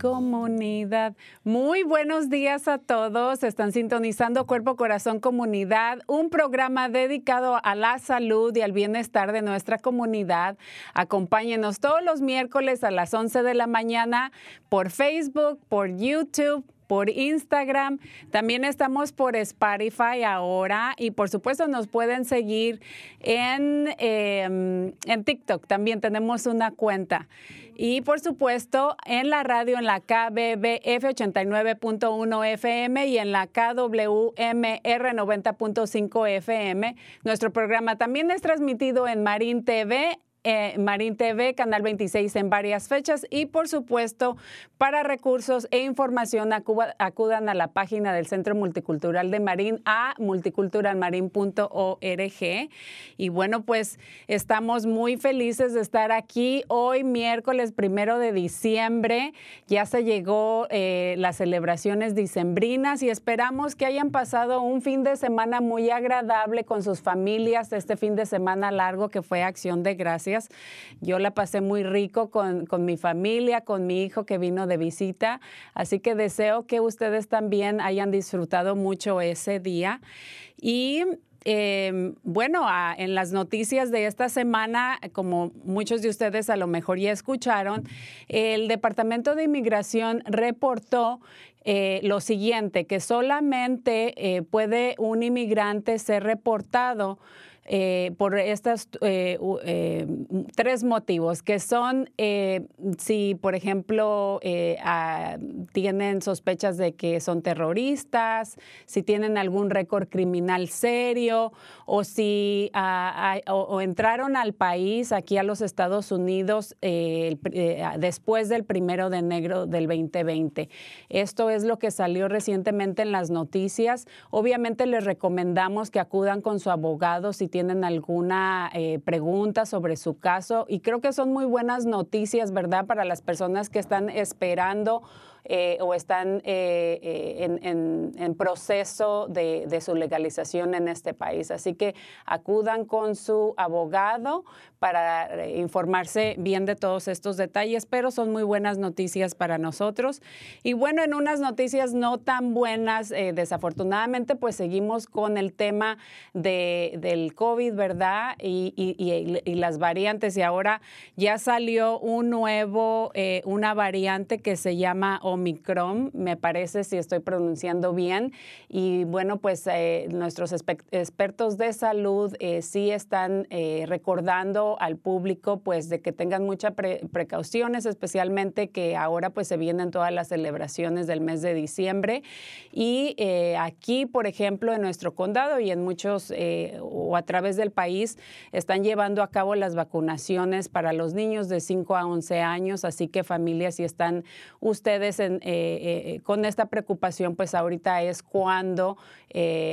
Comunidad. Muy buenos días a todos. Están sintonizando Cuerpo, Corazón, Comunidad, un programa dedicado a la salud y al bienestar de nuestra comunidad. Acompáñenos todos los miércoles a las 11 de la mañana por Facebook, por YouTube por Instagram. También estamos por Spotify ahora y por supuesto nos pueden seguir en, eh, en TikTok. También tenemos una cuenta. Y por supuesto en la radio en la KBBF 89.1 FM y en la KWMR 90.5 FM. Nuestro programa también es transmitido en Marín TV eh, Marín TV, Canal 26 en varias fechas. Y por supuesto para recursos e información acudan a la página del Centro Multicultural de Marín a multiculturalmarin.org y bueno pues estamos muy felices de estar aquí hoy miércoles primero de diciembre. Ya se llegó eh, las celebraciones dicembrinas y esperamos que hayan pasado un fin de semana muy agradable con sus familias este fin de semana largo que fue Acción de Gracias. Yo la pasé muy rico con, con mi familia, con mi hijo que vino de visita, así que deseo que ustedes también hayan disfrutado mucho ese día. Y eh, bueno, en las noticias de esta semana, como muchos de ustedes a lo mejor ya escucharon, el Departamento de Inmigración reportó eh, lo siguiente, que solamente eh, puede un inmigrante ser reportado eh, por estos eh, eh, tres motivos, que son si, por ejemplo, ah, tienen sospechas de que son terroristas, si tienen algún récord criminal serio o si ah, o, entraron al país, aquí a los Estados Unidos, eh, después del primero de enero del 2020. Esto es lo que salió recientemente en las noticias. Obviamente les recomendamos que acudan con su abogado si tienen alguna eh, pregunta sobre su caso y creo que son muy buenas noticias, ¿verdad? Para las personas que están esperando eh, o están eh, en, proceso de su legalización en este país. Así que acudan con su abogado para eh, informarse bien de todos estos detalles, pero son muy buenas noticias para nosotros. Y bueno, en unas noticias no tan buenas, eh, desafortunadamente, pues seguimos con el tema de, del COVID, ¿verdad? Y, y- las variantes. Y ahora ya salió un nuevo, eh, una variante que se llama Omicron, me parece, si estoy pronunciando bien. Y bueno, pues nuestros expertos de salud sí están eh, al público pues de que tengan muchas precauciones, especialmente que ahora pues se vienen todas las celebraciones del mes de diciembre. Y eh, aquí, por ejemplo, en nuestro condado y en muchos eh, o a través del país están llevando a cabo las vacunaciones para los niños de 5 a 11 años, así que familias, si están ustedes eh, eh, con esta preocupación, pues ahorita es cuando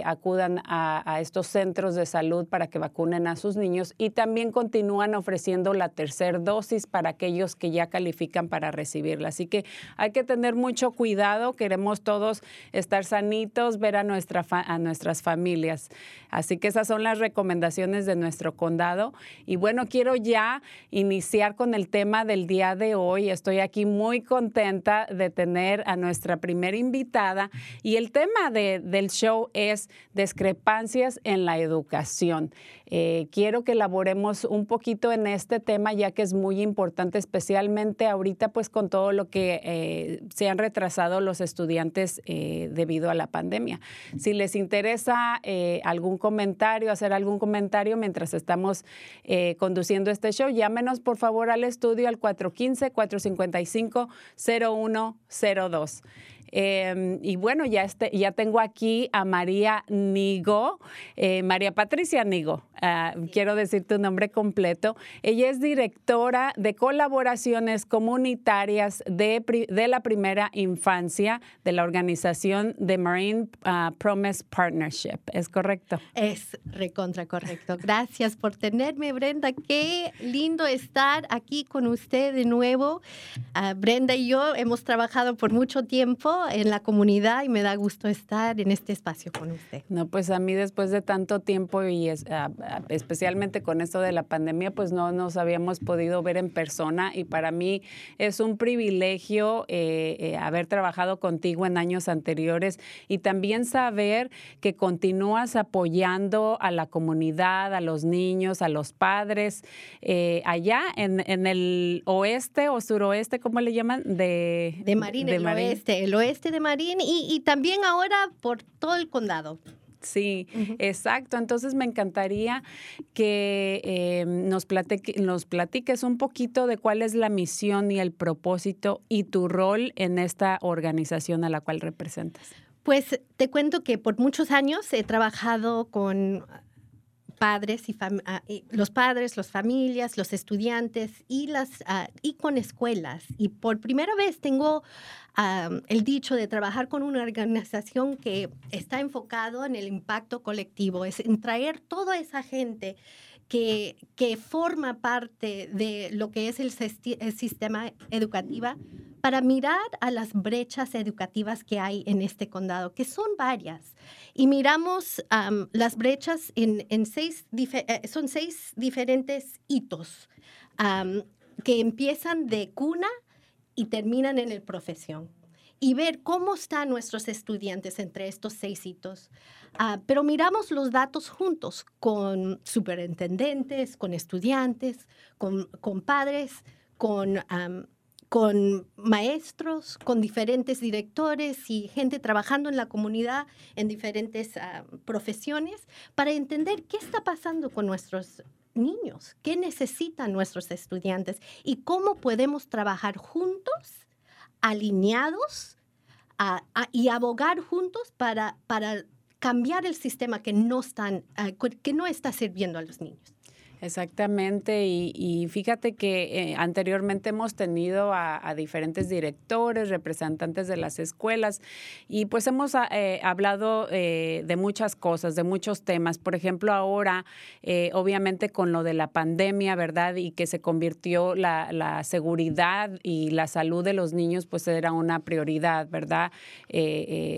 acudan a, estos centros de salud para que vacunen a sus niños y también continúan ofreciendo la tercera dosis para aquellos que ya califican para recibirla. Así que hay que tener mucho cuidado, queremos todos estar sanitos, ver a, nuestra a nuestras familias. Así que esas son las recomendaciones de nuestro condado. Y bueno, quiero ya iniciar con el tema del día de hoy. Estoy aquí muy contenta de tener a nuestra primera invitada y el tema del show es discrepancias en la educación. Eh, quiero que elaboremos un poquito en este tema ya que es muy importante, especialmente ahorita pues con todo lo que eh, se han retrasado los estudiantes eh, debido a la pandemia. Si les interesa algún comentario, hacer algún comentario mientras estamos conduciendo este show, llámenos por favor al estudio al 415-455-0102. Em, y bueno, ya, este, ya tengo aquí a María Nigo, eh, María Patricia Nigo, ah, quiero decir tu nombre completo. Ella es directora de colaboraciones comunitarias de, de la primera infancia de la organización de Marine ah, Promise Partnership. ¿Es correcto? Es recontra correcto. Gracias por tenerme, Brenda. Qué lindo estar aquí con usted de nuevo. Ah, Brenda y yo hemos trabajado por mucho tiempo en la comunidad y me da gusto estar en este espacio con usted. No, pues a mí después de tanto tiempo y especialmente con esto de la pandemia, pues no nos habíamos podido ver en persona y para mí es un privilegio eh, eh, haber trabajado contigo en años anteriores y también saber que continúas apoyando a la comunidad, a los niños, a los padres, eh, allá en, el oeste o suroeste, ¿cómo le llaman? De, de Marín, el oeste, el oeste este de Marín y, también ahora por todo el condado. Sí, exacto. Entonces me encantaría que eh, nos, nos platiques un poquito de cuál es la misión y el propósito y tu rol en esta organización a la cual representas. Pues te cuento que por muchos años he trabajado con padres y, ah, los padres, las familias, los estudiantes y las ah, y con escuelas. Y por primera vez tengo el dicho de trabajar con una organización que está enfocado en el impacto colectivo, es en traer toda esa gente que, que forma parte de lo que es el, el sistema educativo para mirar a las brechas educativas que hay en este condado, que son varias. Y miramos las brechas en, seis, eh, son seis diferentes hitos que empiezan de cuna y terminan en el profesión. Y ver cómo están nuestros estudiantes entre estos seis hitos. Ah, pero miramos los datos juntos con superintendentes, con estudiantes, con padres, con con maestros, con diferentes directores y gente trabajando en la comunidad en diferentes ah, profesiones para entender qué está pasando con nuestros niños, qué necesitan nuestros estudiantes y cómo podemos trabajar juntos, alineados y abogar juntos para, para cambiar el sistema que no, están, ah, que no está sirviendo a los niños. Exactamente, y, fíjate que eh, anteriormente hemos tenido a, diferentes directores, representantes de las escuelas, y pues hemos ah, eh, hablado eh, de muchas cosas, de muchos temas. Por ejemplo, ahora, obviamente con lo de la pandemia, ¿verdad? Y que se convirtió la, seguridad y la salud de los niños, pues era una prioridad, ¿verdad?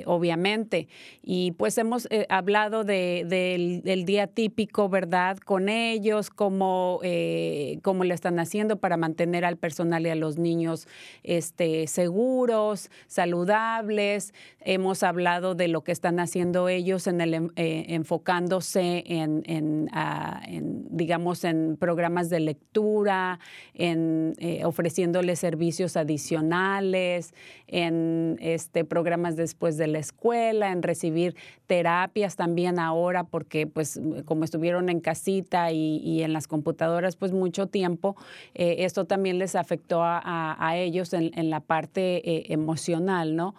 obviamente. Y pues hemos hablado de, del día típico, ¿verdad? Con ellos cómo, eh, le están haciendo para mantener al personal y a los niños este, seguros, saludables. Hemos hablado de lo que están haciendo ellos en eh, enfocándose en, ah, en, digamos, en programas de lectura, en eh, ofreciéndoles servicios adicionales, en este, programas después de la escuela, en recibir terapias también ahora, porque pues como estuvieron en casita y en las computadoras pues mucho tiempo, eh, esto también les afectó a, ellos en, la parte eh, emocional, ¿no?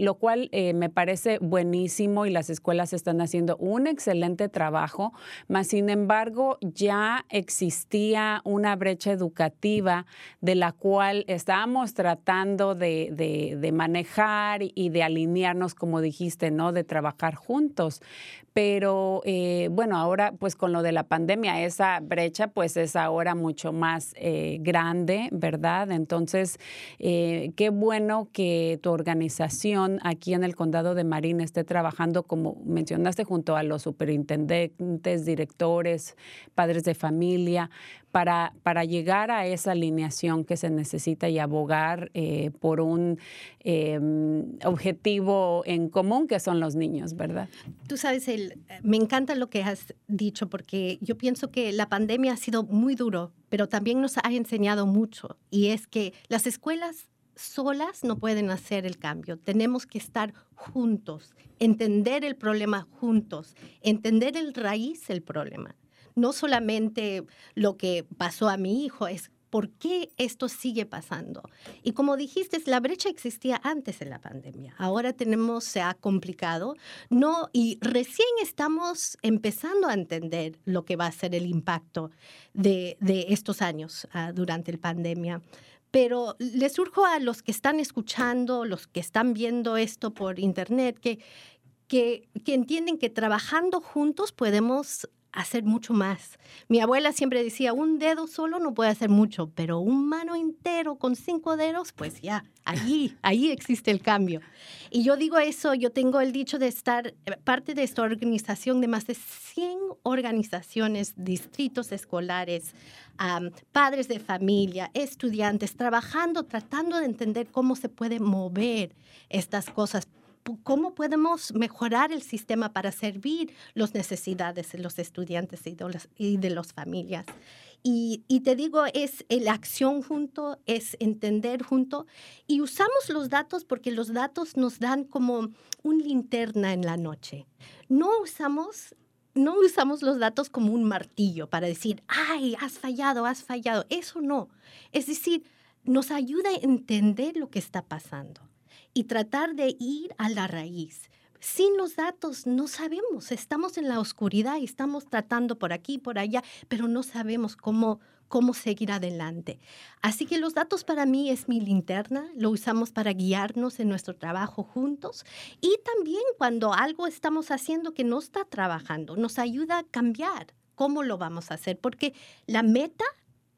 lo cual me parece buenísimo y las escuelas están haciendo un excelente trabajo, mas sin embargo ya existía una brecha educativa de la cual estábamos tratando de, de manejar y de alinearnos, como dijiste, ¿no? De trabajar juntos. Pero eh, bueno, ahora pues con lo de la pandemia, esa brecha pues es ahora mucho más eh, grande, ¿verdad? Entonces, eh, qué bueno que tu organización aquí en el condado de Marín esté trabajando, como mencionaste, junto a los superintendentes, directores, padres de familia, para, para llegar a esa alineación que se necesita y abogar eh, por un em, objetivo en común que son los niños, ¿verdad? Tú sabes, el, me encanta lo que has dicho porque yo pienso que la pandemia ha sido muy duro, pero también nos ha enseñado mucho y es que las escuelas solas no pueden hacer el cambio. Tenemos que estar juntos, entender el problema juntos, entender el raíz del problema no solamente lo que pasó a mi hijo, es por qué esto sigue pasando. Y como dijiste, la brecha existía antes de la pandemia. Ahora tenemos, se ha complicado, no, y recién estamos empezando a entender lo que va a ser el impacto de, estos años ah, durante la pandemia. Pero les surjo a los que están escuchando, los que están viendo esto por internet, que, que, que entienden que trabajando juntos podemos hacer mucho más. Mi abuela siempre decía, un dedo solo no puede hacer mucho, pero un mano entero con cinco dedos, pues ya, allí, ahí existe el cambio. Y yo digo eso, yo tengo el dicho de estar eh, parte de esta organización de más de 100 organizaciones, distritos escolares, padres de familia, estudiantes, trabajando, tratando de entender cómo se puede mover estas cosas cómo podemos mejorar el sistema para servir las necesidades de los estudiantes y de, las familias. Y, te digo, es la acción junto, es entender junto. Y usamos los datos porque los datos nos dan como un linterna en la noche. No usamos, no usamos los datos como un martillo para decir, ay, has fallado, has fallado. Eso no. Es decir, nos ayuda a entender lo que está pasando y tratar de ir a la raíz. Sin los datos no sabemos, estamos en la oscuridad y estamos tratando por aquí, por allá, pero no sabemos cómo, cómo seguir adelante. Así que los datos para mí es mi linterna, lo usamos para guiarnos en nuestro trabajo juntos y también cuando algo estamos haciendo que no está trabajando, nos ayuda a cambiar cómo lo vamos a hacer, porque la meta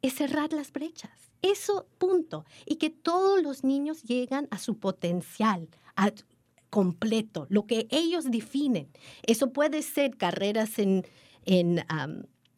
es cerrar las brechas. Eso, punto. Y que todos los niños llegan a su potencial, a completo, lo que ellos definen. Eso puede ser carreras en, en,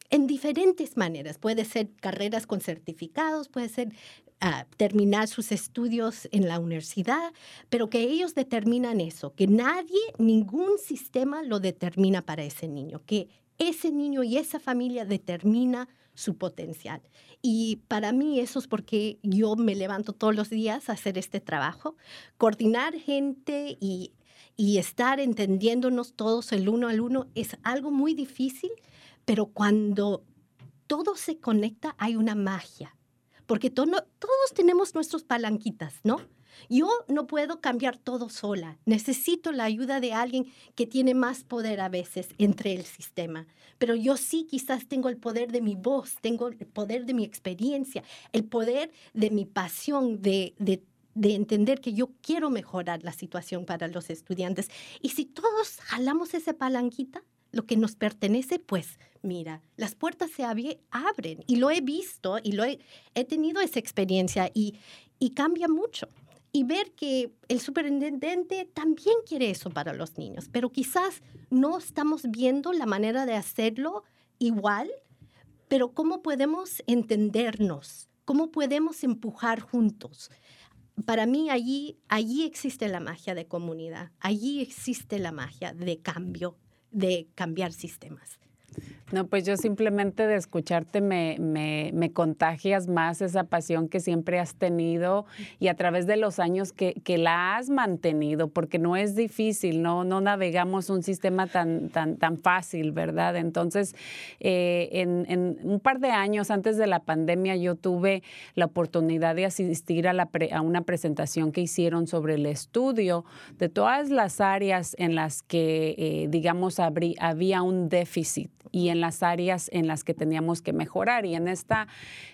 en diferentes maneras. Puede ser carreras con certificados, puede ser ah, terminar sus estudios en la universidad, pero que ellos determinan eso, que nadie, ningún sistema lo determina para ese niño, que ese niño y esa familia determina su potencial. Y para mí eso es porque yo me levanto todos los días a hacer este trabajo, coordinar gente y, estar entendiéndonos todos el uno al uno es algo muy difícil, pero cuando todo se conecta hay una magia, porque todos tenemos nuestros palanquitas, ¿no? Yo no puedo cambiar todo sola. Necesito la ayuda de alguien que tiene más poder a veces entre el sistema. Pero yo sí quizás tengo el poder de mi voz, tengo el poder de mi experiencia, el poder de mi pasión, de, de de entender que yo quiero mejorar la situación para los estudiantes. Y si todos jalamos esa palanquita, lo que nos pertenece, pues mira, las puertas se abren. Y lo he visto y lo he, he tenido esa experiencia y, y cambia mucho y ver que el superintendente también quiere eso para los niños, pero quizás no estamos viendo la manera de hacerlo igual, pero cómo podemos entendernos, cómo podemos empujar juntos. Para mí allí, allí existe la magia de comunidad, allí existe la magia de cambio, de cambiar sistemas. No, pues yo simplemente de escucharte me, me, me, contagias más esa pasión que siempre has tenido y a través de los años que, que, la has mantenido, porque no es difícil, no, no navegamos un sistema tan, tan, tan fácil, ¿verdad? Entonces, eh, en, en, un par de años antes de la pandemia yo tuve la oportunidad de asistir a, la a una presentación que hicieron sobre el estudio de todas las áreas en las que, eh, digamos, abrí, había un déficit y en las áreas en las que teníamos que mejorar. Y en esta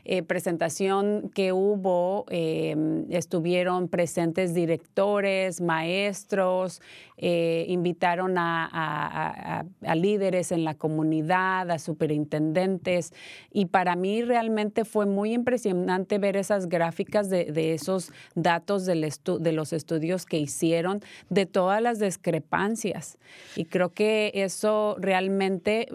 eh, presentación que hubo, em, estuvieron presentes directores, maestros, eh, invitaron a, líderes en la comunidad, a superintendentes. Y para mí realmente fue muy impresionante ver esas gráficas de, esos datos de los estudios que hicieron, de todas las discrepancias. Y creo que eso realmente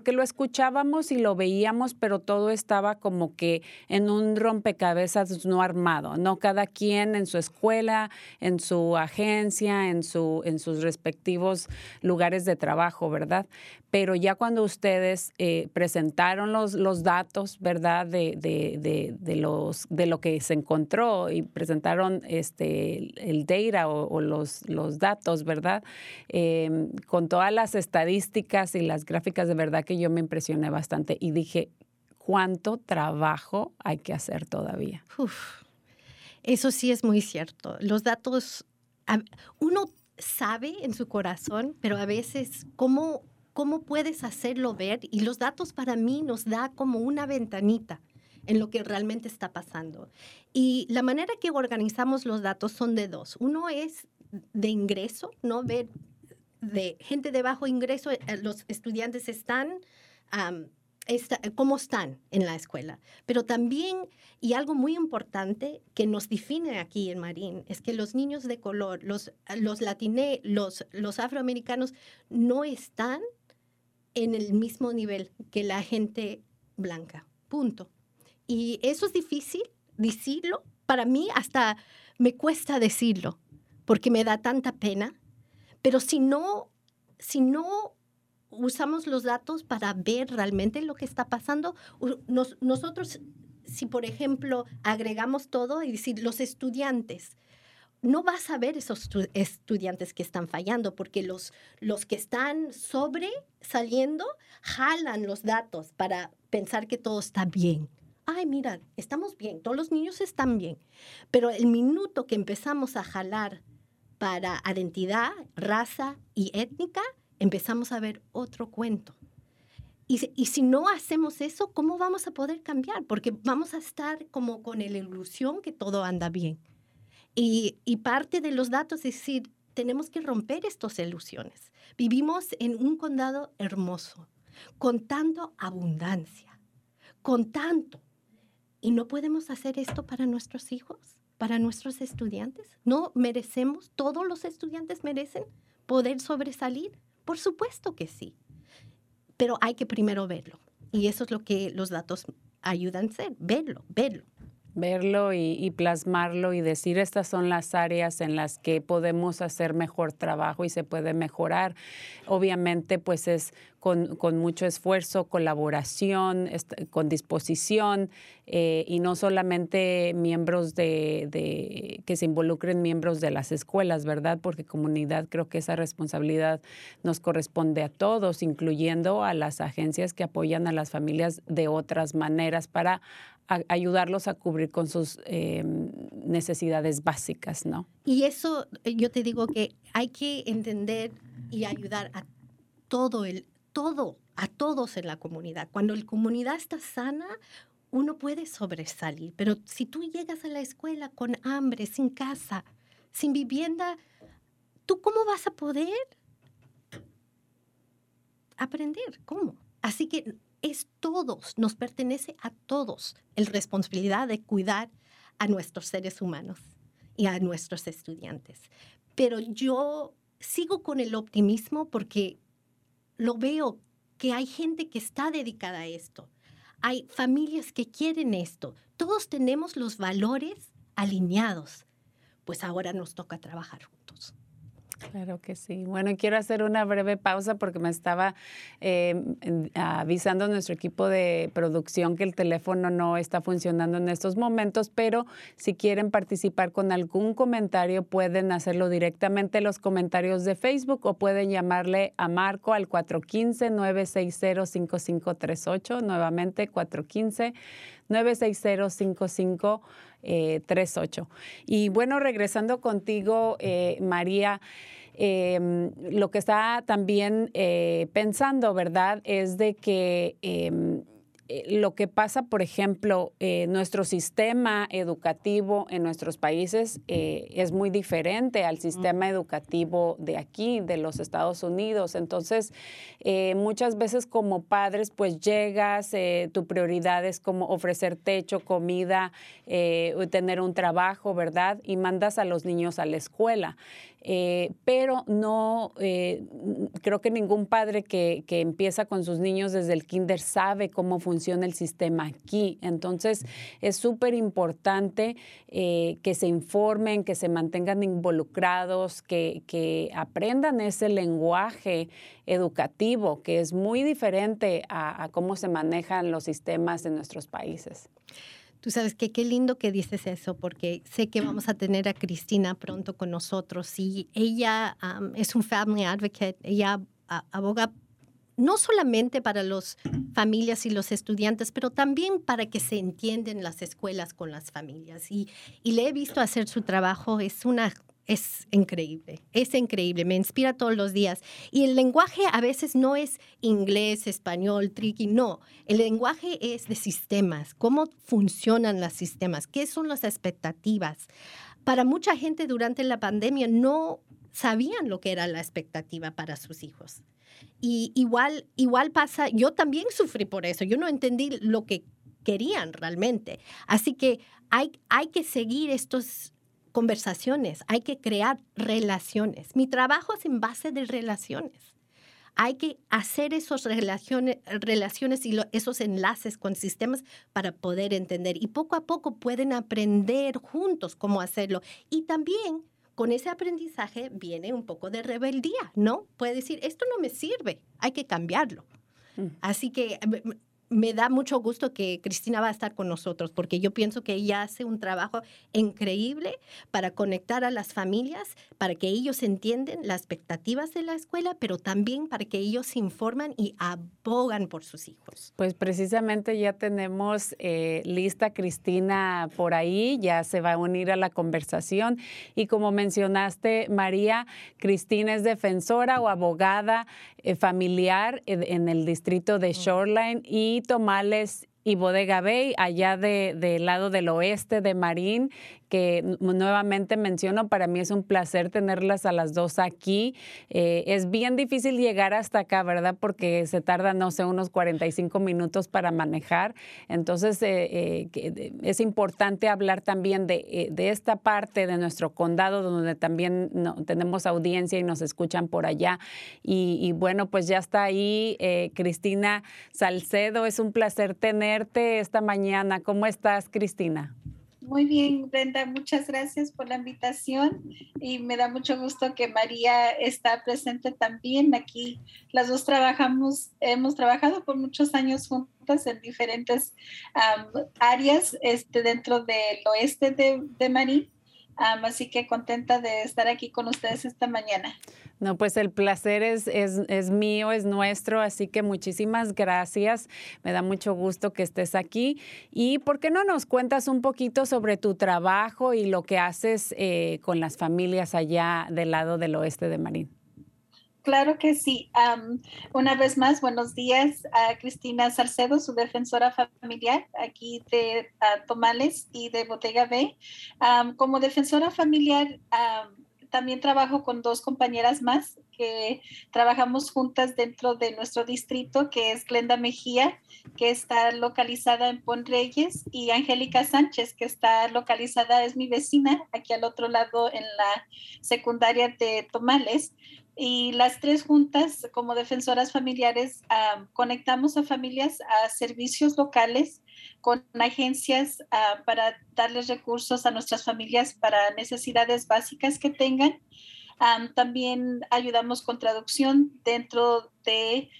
porque lo escuchábamos y lo veíamos, pero todo estaba como que en un rompecabezas no armado, ¿no? Cada quien en su escuela, en su agencia, en, su, en sus respectivos lugares de trabajo, ¿verdad? Pero ya cuando ustedes eh, presentaron los, los datos, ¿verdad? De, de, los, de lo que se encontró y presentaron este, el data o, los, los datos, ¿verdad? Em, con todas las estadísticas y las gráficas de verdad que yo me impresioné bastante y dije, ¿cuánto trabajo hay que hacer todavía? eso sí es muy cierto. Los datos, uno sabe en su corazón, pero a veces, ¿cómo, cómo puedes hacerlo ver? Y los datos para mí nos da como una ventanita en lo que realmente está pasando. Y la manera que organizamos los datos son de dos. Uno es de ingreso, ¿no? Ver de gente de bajo ingreso, eh, los estudiantes están, cómo están en la escuela. Pero también, y algo muy importante que nos define aquí en Marín, es que los niños de color, los, los latiné, los, los afroamericanos, no están en el mismo nivel que la gente blanca. Punto. Y eso es difícil decirlo. Para mí hasta me cuesta decirlo, porque me da tanta pena pero si no, si no usamos los datos para ver realmente lo que está pasando, nosotros, si por ejemplo agregamos todo y decir los estudiantes, no vas a ver esos estudiantes que están fallando, porque los, los que están sobre saliendo jalan los datos para pensar que todo está bien. Ay, mira, estamos bien, todos los niños están bien. Pero el minuto que empezamos a jalar para identidad, raza y étnica, empezamos a ver otro cuento. Y, si no hacemos eso, ¿cómo vamos a poder cambiar? Porque vamos a estar como con la ilusión que todo anda bien. Y, y parte de los datos es decir, tenemos que romper estas ilusiones. Vivimos en un condado hermoso, con tanta abundancia, con tanto. ¿Y no podemos hacer esto para nuestros hijos? Para nuestros estudiantes? ¿No merecemos, todos los estudiantes merecen poder sobresalir? Por supuesto que sí, pero hay que primero verlo. Y eso es lo que los datos ayudan a hacer, verlo, verlo verlo y, plasmarlo y decir estas son las áreas en las que podemos hacer mejor trabajo y se puede mejorar. Obviamente, pues es con, mucho esfuerzo, colaboración, con disposición eh, y no solamente miembros de, que se involucren miembros de las escuelas, ¿verdad? Porque comunidad creo que esa responsabilidad nos corresponde a todos, incluyendo a las agencias que apoyan a las familias de otras maneras para ayudarlos a cubrir con sus em, necesidades básicas, ¿no? Y eso eh, yo te digo que hay que entender y ayudar a todo el todo, a todos en la comunidad. Cuando la comunidad está sana, uno puede sobresalir, pero si tú llegas a la escuela con hambre, sin casa, sin vivienda, ¿tú cómo vas a poder aprender? ¿Cómo? Así que es todos, nos pertenece a todos la responsabilidad de cuidar a nuestros seres humanos y a nuestros estudiantes. Pero yo sigo con el optimismo porque lo veo que hay gente que está dedicada a esto. Hay familias que quieren esto. Todos tenemos los valores alineados. Pues ahora nos toca trabajar. Claro que sí. Bueno, quiero hacer una breve pausa porque me estaba eh, avisando nuestro equipo de producción que el teléfono no está funcionando en estos momentos, pero si quieren participar con algún comentario pueden hacerlo directamente en los comentarios de Facebook o pueden llamarle a Marco al 415-960-5538, nuevamente 415 960-5538. Eh, y bueno, regresando contigo, eh, María, em, lo que está también eh, pensando, ¿verdad? Es de que em, lo que pasa, por ejemplo, eh, nuestro sistema educativo en nuestros países eh, es muy diferente al sistema educativo de aquí, de los Estados Unidos. Entonces, muchas veces como padres, pues llegas, tu prioridad es como ofrecer techo, comida, tener un trabajo, ¿verdad? Y mandas a los niños a la escuela. Eh, pero no, eh, creo que ningún padre que, empieza con sus niños desde el kinder sabe cómo funciona el sistema aquí. Entonces, es súper importante eh, que se informen, que se mantengan involucrados, que, aprendan ese lenguaje educativo, que es muy diferente a cómo se manejan los sistemas en nuestros países. Tú sabes que qué lindo que dices eso, porque sé que vamos a tener a Cristina pronto con nosotros. Y ella es un family advocate, ella aboga no solamente para las familias y los estudiantes, pero también para que se entiendan las escuelas con las familias. Y, y le he visto hacer su trabajo, es una es increíble, es increíble, me inspira todos los días. Y el lenguaje a veces no es inglés, español, tricky, no. El lenguaje es de sistemas, cómo funcionan los sistemas, qué son las expectativas. Para mucha gente durante la pandemia no sabían lo que era la expectativa para sus hijos. Y igual, igual pasa, yo también sufrí por eso, yo no entendí lo que querían realmente. Así que hay, hay que seguir estos conversaciones, hay que crear relaciones. Mi trabajo es en base de relaciones. Hay que hacer esas relaciones, relaciones y esos enlaces con sistemas para poder entender. Y poco a poco pueden aprender juntos cómo hacerlo. Y también con ese aprendizaje viene un poco de rebeldía, ¿no? Puede decir, esto no me sirve, hay que cambiarlo. Mm. Así que me da mucho gusto que Cristina va a estar con nosotros, porque yo pienso que ella hace un trabajo increíble para conectar a las familias, para que ellos entiendan las expectativas de la escuela, pero también para que ellos se informan y abogan por sus hijos. Pues precisamente ya tenemos eh, lista Cristina por ahí, ya se va a unir a la conversación. Y como mencionaste, María, Cristina es defensora o abogada eh, familiar en, el distrito de Shoreline y Tomales y Bodega Bay, allá del lado del oeste de Marín, que nuevamente menciono, para mí es un placer tenerlas a las dos aquí. Eh, es bien difícil llegar hasta acá, ¿verdad? Porque se tarda, no sé, unos 45 minutos para manejar. Entonces, eh, eh, es importante hablar también de, esta parte de nuestro condado, donde también tenemos audiencia y nos escuchan por allá. Y, bueno, pues ya está ahí Cristina Salcedo. Es un placer tenerte esta mañana. ¿Cómo estás, Cristina? Muy bien, Brenda, muchas gracias por la invitación y me da mucho gusto que María está presente también aquí. Las dos trabajamos, hemos trabajado por muchos años juntas en diferentes áreas este, dentro del oeste de, de Marín así que contenta de estar aquí con ustedes esta mañana. No, pues el placer es, es, mío, es nuestro, así que muchísimas gracias. Me da mucho gusto que estés aquí. ¿Y por qué no nos cuentas un poquito sobre tu trabajo y lo que haces eh, con las familias allá del lado del oeste de Marín? Claro que sí. una vez más, buenos días a Cristina Salcedo, su defensora familiar aquí de Tomales y de Botega B. como defensora familiar, también trabajo con dos compañeras más que trabajamos juntas dentro de nuestro distrito, que es Glenda Mejía, que está localizada en Pon Reyes, y Angélica Sánchez, que está localizada, es mi vecina, aquí al otro lado en la secundaria de Tomales y las tres juntas como defensoras familiares conectamos a familias a servicios locales con agencias para darles recursos a nuestras familias para necesidades básicas que tengan. También ayudamos con traducción dentro de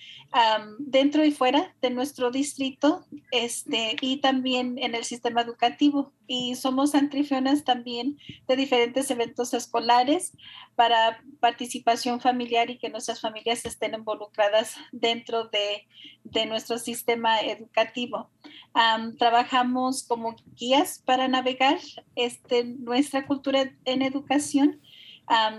dentro y fuera de nuestro distrito este, y también en el sistema educativo. Y somos anfitrionas también de diferentes eventos escolares para participación familiar y que nuestras familias estén involucradas dentro de, de nuestro sistema educativo. trabajamos como guías para navegar este, nuestra cultura en educación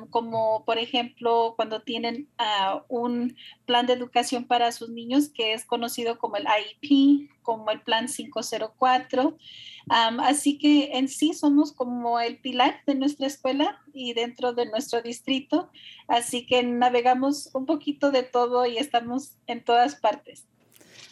como por ejemplo cuando tienen ah, un plan de educación para sus niños que es conocido como el IEP, como el plan 504. así que en sí somos como el pilar de nuestra escuela y dentro de nuestro distrito. Así que navegamos un poquito de todo y estamos en todas partes.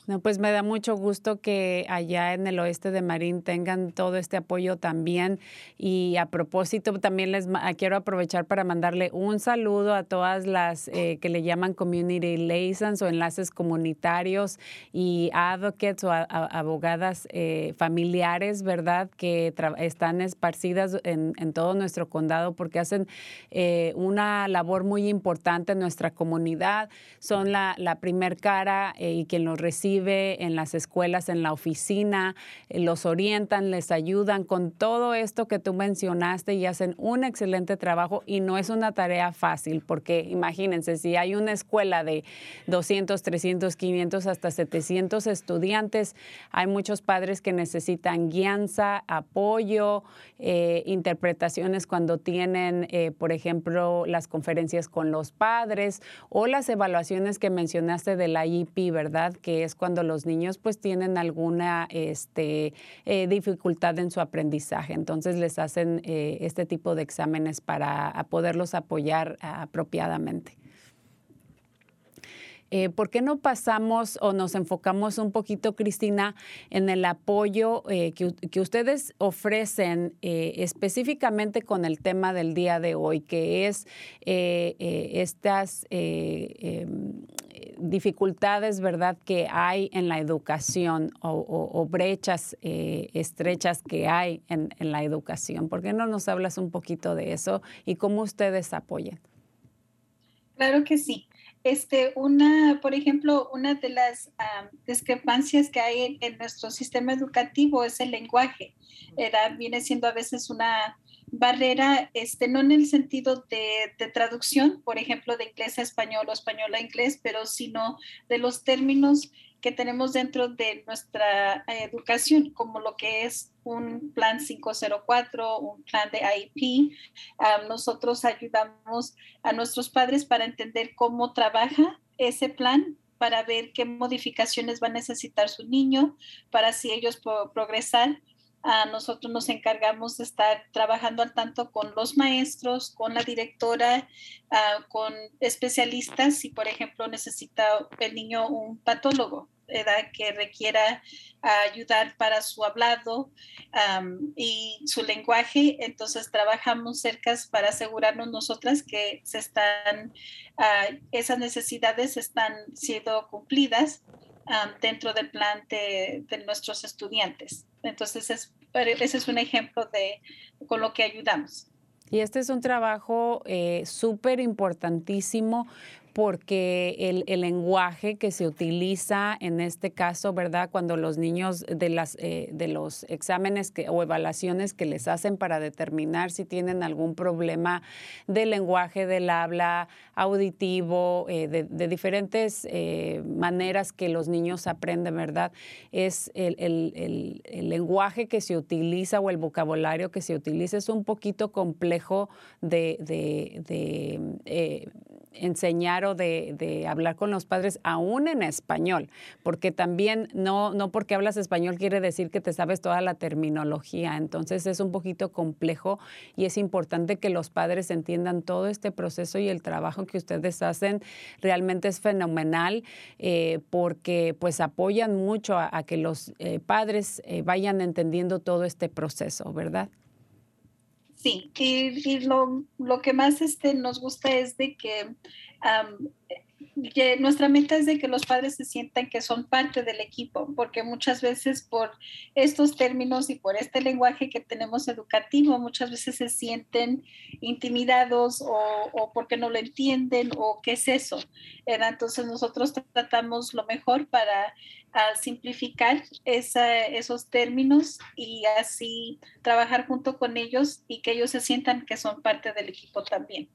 No, pues me da mucho gusto que allá en el oeste de Marín tengan todo este apoyo también. Y a propósito, también les quiero aprovechar para mandarle un saludo a todas las eh, que le llaman community liaisons o enlaces comunitarios y advocates o abogadas eh, familiares, ¿verdad? Que están esparcidas en, todo nuestro condado porque hacen eh, una labor muy importante en nuestra comunidad. Son la, la primer cara y quien los recibe en las escuelas, en la oficina, eh, los orientan, les ayudan con todo esto que tú mencionaste y hacen un excelente trabajo y no es una tarea fácil porque imagínense, si hay una escuela de 200, 300, 500 hasta 700 estudiantes, hay muchos padres que necesitan guianza, apoyo, eh, interpretaciones cuando tienen, eh, por ejemplo, las conferencias con los padres o las evaluaciones que mencionaste de la IP, ¿verdad? Que es cuando los niños pues tienen alguna este, eh, dificultad en su aprendizaje. Entonces les hacen eh, este tipo de exámenes para poderlos apoyar apropiadamente. Eh, ¿Por qué no pasamos o nos enfocamos un poquito, Cristina, en el apoyo que, ustedes ofrecen específicamente con el tema del día de hoy, que es estas em, dificultades, ¿verdad?, que hay en la educación o, brechas estrechas que hay en, en la educación. ¿Por qué no nos hablas un poquito de eso y cómo ustedes apoyan? Claro que sí. Este, una, por ejemplo, una de las discrepancias que hay en, nuestro sistema educativo es el lenguaje. viene siendo a veces una barrera, este, no en el sentido de, traducción, por ejemplo, de inglés a español o español a inglés, pero sino de los términos que tenemos dentro de nuestra eh, educación, como lo que es un plan 504, un plan de IEP. nosotros ayudamos a nuestros padres para entender cómo trabaja ese plan para ver qué modificaciones va a necesitar su niño, para si ellos pueden nosotros nos encargamos de estar trabajando al tanto con los maestros, con la directora, ah, con especialistas, si por ejemplo necesita el niño un patólogo edad que requiera ayudar para su hablado y su lenguaje. Entonces trabajamos cerca para asegurarnos nosotras que se están, ah, esas necesidades están siendo cumplidas dentro del plan de, nuestros estudiantes. Entonces ese es un ejemplo de con lo que ayudamos. Y este es un trabajo eh, súper importantísimo porque el, lenguaje que se utiliza en este caso, ¿verdad? Cuando los niños de, las, eh, de los exámenes o evaluaciones que les hacen para determinar si tienen algún problema de lenguaje del habla auditivo, eh, de, diferentes eh, maneras que los niños aprenden, ¿verdad? Es el, lenguaje que se utiliza o el vocabulario que se utiliza es un poquito complejo de, de enseñar o de, hablar con los padres aún en español, porque también no, no porque hablas español quiere decir que te sabes toda la terminología, entonces es un poquito complejo y es importante que los padres entiendan todo este proceso y el trabajo que ustedes hacen realmente es fenomenal eh, porque pues apoyan mucho a, que los eh, padres eh, vayan entendiendo todo este proceso, ¿verdad? Sí, y, lo, que más este, nos gusta es de que nuestra meta es de que los padres se sientan que son parte del equipo, porque muchas veces por estos términos y por este lenguaje que tenemos educativo, muchas veces se sienten intimidados o, porque no lo entienden o qué es eso. Entonces nosotros tratamos lo mejor para simplificar esos términos y así trabajar junto con ellos y que ellos se sientan que son parte del equipo también.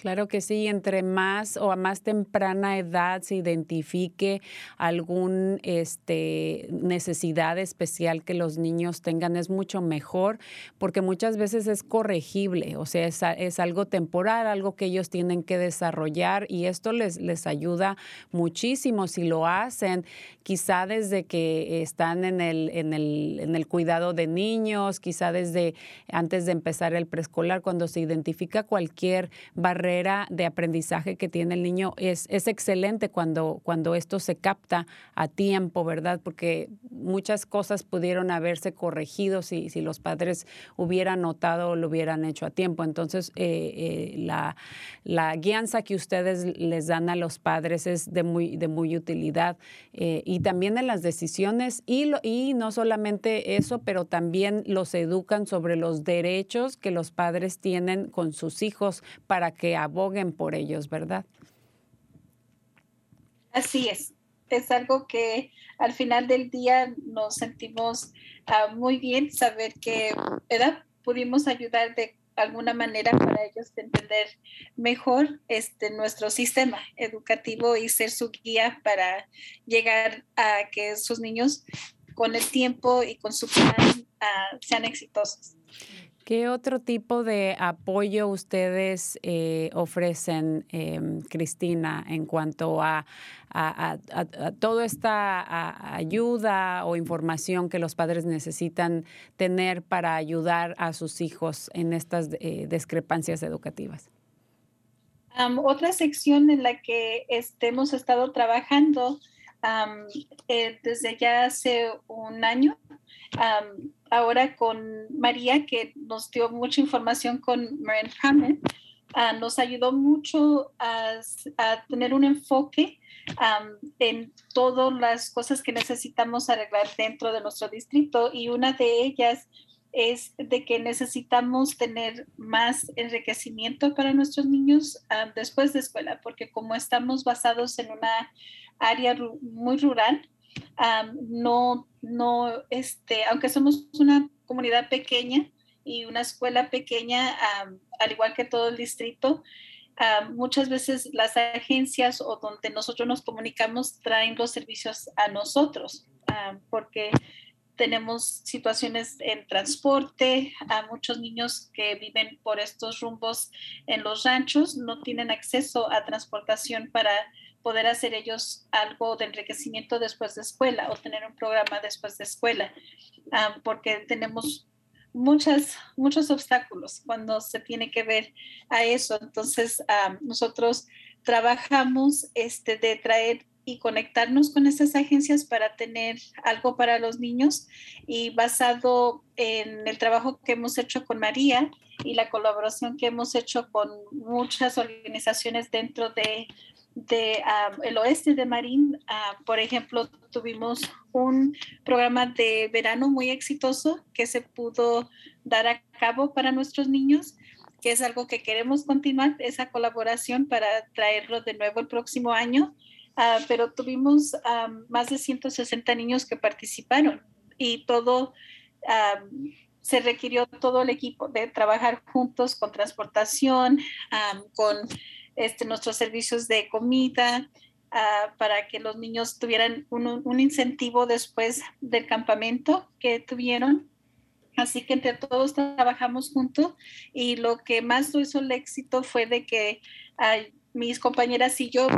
Claro que sí, entre más o a más temprana edad se identifique algún este, necesidad especial que los niños tengan es mucho mejor porque muchas veces es corregible, o sea, es, es algo temporal, algo que ellos tienen que desarrollar y esto les, les ayuda muchísimo si lo hacen, quizá desde que están en el, en, el, en el cuidado de niños, quizá desde antes de empezar el preescolar, cuando se identifica cualquier barrera de aprendizaje que tiene el niño es, es excelente cuando, cuando esto se capta a tiempo, ¿verdad? Porque muchas cosas pudieron haberse corregido si, si los padres hubieran notado o lo hubieran hecho a tiempo. Entonces, eh, eh, la, la guianza que ustedes les dan a los padres es de muy, de muy utilidad eh, y también en las decisiones y, y no solamente eso, pero también los educan sobre los derechos que los padres tienen con sus hijos para que aboguen por ellos, ¿verdad? Así es. Es algo que al final del día nos sentimos ah, muy bien saber que ¿verdad? pudimos ayudar de alguna manera para ellos entender mejor este, nuestro sistema educativo y ser su guía para llegar a que sus niños con el tiempo y con su plan ah, sean exitosos. ¿Qué otro tipo de apoyo ustedes eh, ofrecen, em, Cristina, en cuanto a, toda esta ayuda o información que los padres necesitan tener para ayudar a sus hijos en estas eh, discrepancias educativas? otra sección en la que hemos estado trabajando eh, desde ya hace un año ahora con María, que nos dio mucha información con Marin Hammond, ah, nos ayudó mucho a, tener un enfoque en todas las cosas que necesitamos arreglar dentro de nuestro distrito y una de ellas es de que necesitamos tener más enriquecimiento para nuestros niños después de escuela, porque como estamos basados en una área muy rural, no, no, este, aunque somos una comunidad pequeña y una escuela pequeña, al igual que todo el distrito, muchas veces las agencias o donde nosotros nos comunicamos traen los servicios a nosotros, porque tenemos situaciones en transporte, a muchos niños que viven por estos rumbos en los ranchos no tienen acceso a transportación para poder hacer ellos algo de enriquecimiento después de escuela o tener un programa después de escuela, porque tenemos muchas, muchos obstáculos cuando se tiene que ver a eso. Entonces, nosotros trabajamos este, de traer y conectarnos con esas agencias para tener algo para los niños y basado en el trabajo que hemos hecho con María y la colaboración que hemos hecho con muchas organizaciones dentro de de el oeste de Marín, por ejemplo, tuvimos un programa de verano muy exitoso que se pudo dar a cabo para nuestros niños, que es algo que queremos continuar, esa colaboración para traerlo de nuevo el próximo año. Ah, pero tuvimos más de 160 niños que participaron y todo se requirió todo el equipo de trabajar juntos con transportación, con este, nuestros servicios de comida, ah, para que los niños tuvieran un, incentivo después del campamento que tuvieron. Así que entre todos trabajamos juntos y lo que más hizo el éxito fue de que mis compañeras y yo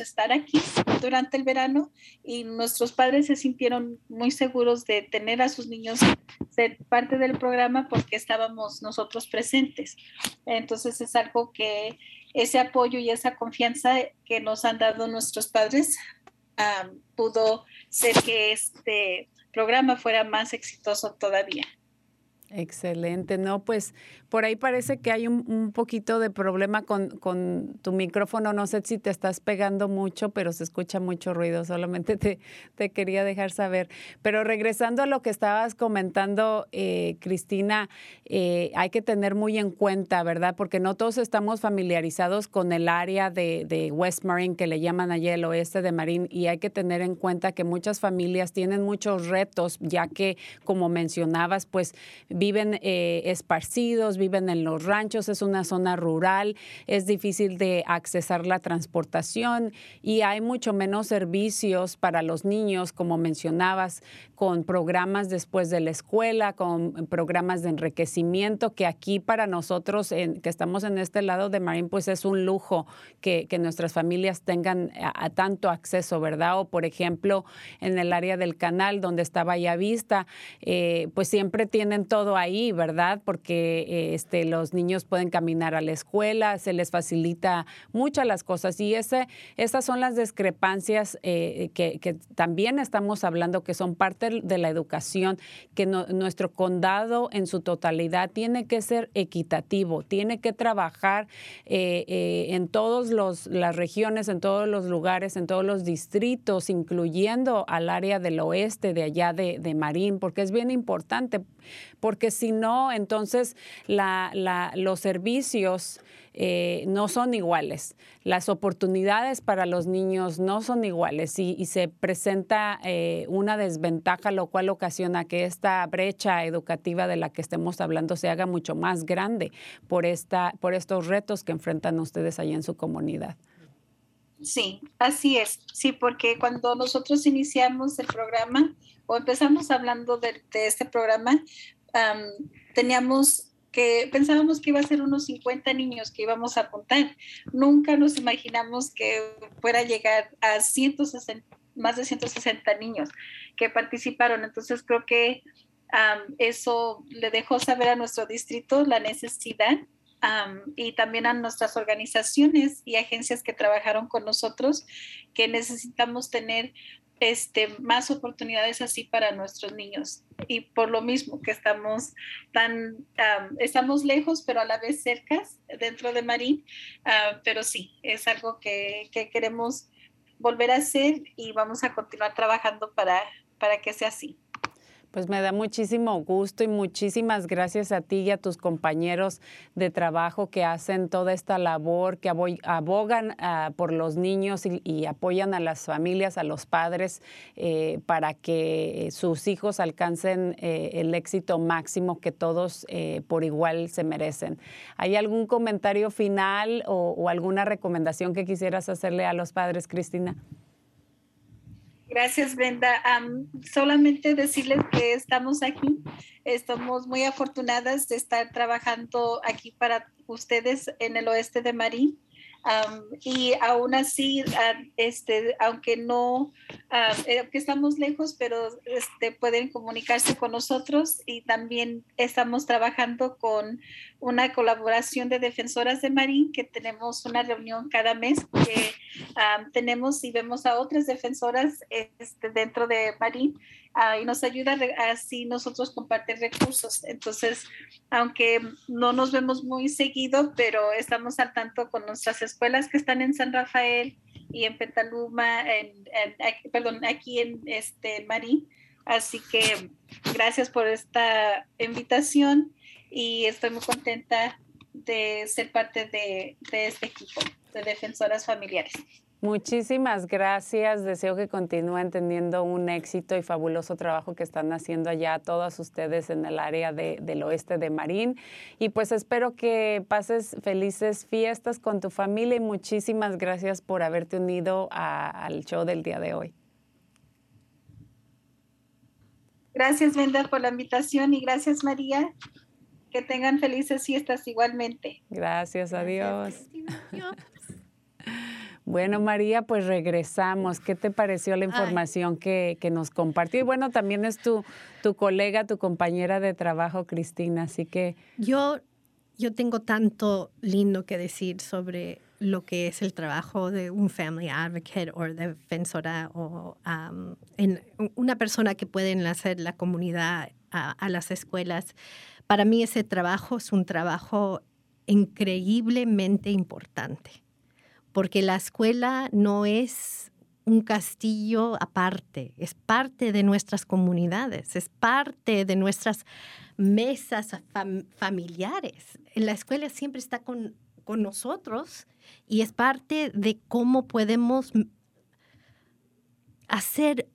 estar aquí durante el verano y nuestros padres se sintieron muy seguros de tener a sus niños ser parte del programa porque estábamos nosotros presentes. Entonces es algo que ese apoyo y esa confianza que nos han dado nuestros padres pudo ser que este programa fuera más exitoso todavía. Excelente, no, pues por ahí parece que hay un, poquito de problema con, con, tu micrófono, no sé si te estás pegando mucho, pero se escucha mucho ruido, solamente te, te quería dejar saber. Pero regresando a lo que estabas comentando, eh, Cristina, eh, hay que tener muy en cuenta, ¿verdad? Porque no todos estamos familiarizados con el área de, de West Marine, que le llaman allí el oeste de Marín, y hay que tener en cuenta que muchas familias tienen muchos retos, ya que, como mencionabas, pues viven eh, esparcidos, viven en los ranchos, es una zona rural, es difícil de accesar la transportación y hay mucho menos servicios para los niños, como mencionabas, con programas después de la escuela, con programas de enriquecimiento, que aquí para nosotros que estamos en este lado de Marín, pues es un lujo que, nuestras familias tengan tanto acceso, ¿verdad? O por ejemplo, en el área del canal donde está Vallavista, eh, pues siempre tienen todo ahí, ¿verdad? Porque eh, este, los niños pueden caminar a la escuela, se les facilita muchas las cosas. Y esas son las discrepancias eh, que, también estamos hablando que son parte de la educación, que nuestro condado en su totalidad tiene que ser equitativo, tiene que trabajar eh, en todas las regiones, en todos los lugares, en todos los distritos, incluyendo al área del oeste de allá de, de Marín, porque es bien importante porque si no, entonces los servicios eh, no son iguales, las oportunidades para los niños no son iguales y, se presenta eh, una desventaja, lo cual ocasiona que esta brecha educativa de la que estemos hablando se haga mucho más grande por, esta, por estos retos que enfrentan ustedes allá en su comunidad. Sí, así es. Sí, porque cuando nosotros iniciamos el programa o empezamos hablando de este programa, teníamos que pensábamos que iba a ser unos 50 niños que íbamos a apuntar. Nunca nos imaginamos que fuera a llegar a 160, más de 160 niños que participaron. Entonces creo que eso le dejó saber a nuestro distrito la necesidad y también a nuestras organizaciones y agencias que trabajaron con nosotros que necesitamos tener este, más oportunidades así para nuestros niños. Y por lo mismo que estamos tan, estamos lejos, pero a la vez cercas dentro de Marín, ah, pero sí, es algo que, que, queremos volver a hacer y vamos a continuar trabajando para, para que sea así. Pues me da muchísimo gusto y muchísimas gracias a ti y a tus compañeros de trabajo que hacen toda esta labor, que abogan ah, por los niños y, apoyan a las familias, a los padres, eh, para que sus hijos alcancen eh, el éxito máximo que todos eh, por igual se merecen. ¿Hay algún comentario final o alguna recomendación que quisieras hacerle a los padres, Cristina? Gracias, Brenda. solamente decirles que estamos aquí. Estamos muy afortunadas de estar trabajando aquí para ustedes en el oeste de Marín y aún así, este, aunque no, que estamos lejos, pero este, pueden comunicarse con nosotros y también estamos trabajando con una colaboración de defensoras de Marín, que tenemos una reunión cada mes que tenemos y vemos a otras defensoras este, dentro de Marín y nos ayuda así nosotros compartir recursos. Entonces, aunque no nos vemos muy seguido, pero estamos al tanto con nuestras escuelas que están en San Rafael y en Petaluma, en, perdón, aquí en este Marín. Así que gracias por esta invitación y estoy muy contenta de ser parte de, de este equipo de defensoras familiares. Muchísimas gracias. Deseo que continúen teniendo un éxito y fabuloso trabajo que están haciendo allá todos ustedes en el área del oeste de Marín. Y pues espero que pases felices fiestas con tu familia y muchísimas gracias por haberte unido al show del día de hoy. Gracias, Venda, por la invitación y gracias, María. Que tengan felices fiestas igualmente. Gracias, adiós. Bueno, María, pues regresamos. ¿Qué te pareció la información que, nos compartió? Y bueno, también es tu, tu colega, tu compañera de trabajo, Cristina, así que... Yo, yo tengo tanto lindo que decir sobre lo que es el trabajo de un family advocate o defensora o en una persona que puede enlazar la comunidad a, a las escuelas. Para mí ese trabajo es un trabajo increíblemente importante, porque la escuela no es un castillo aparte, es parte de nuestras comunidades, es parte de nuestras mesas familiares. La escuela siempre está con, con nosotros y es parte de cómo podemos hacer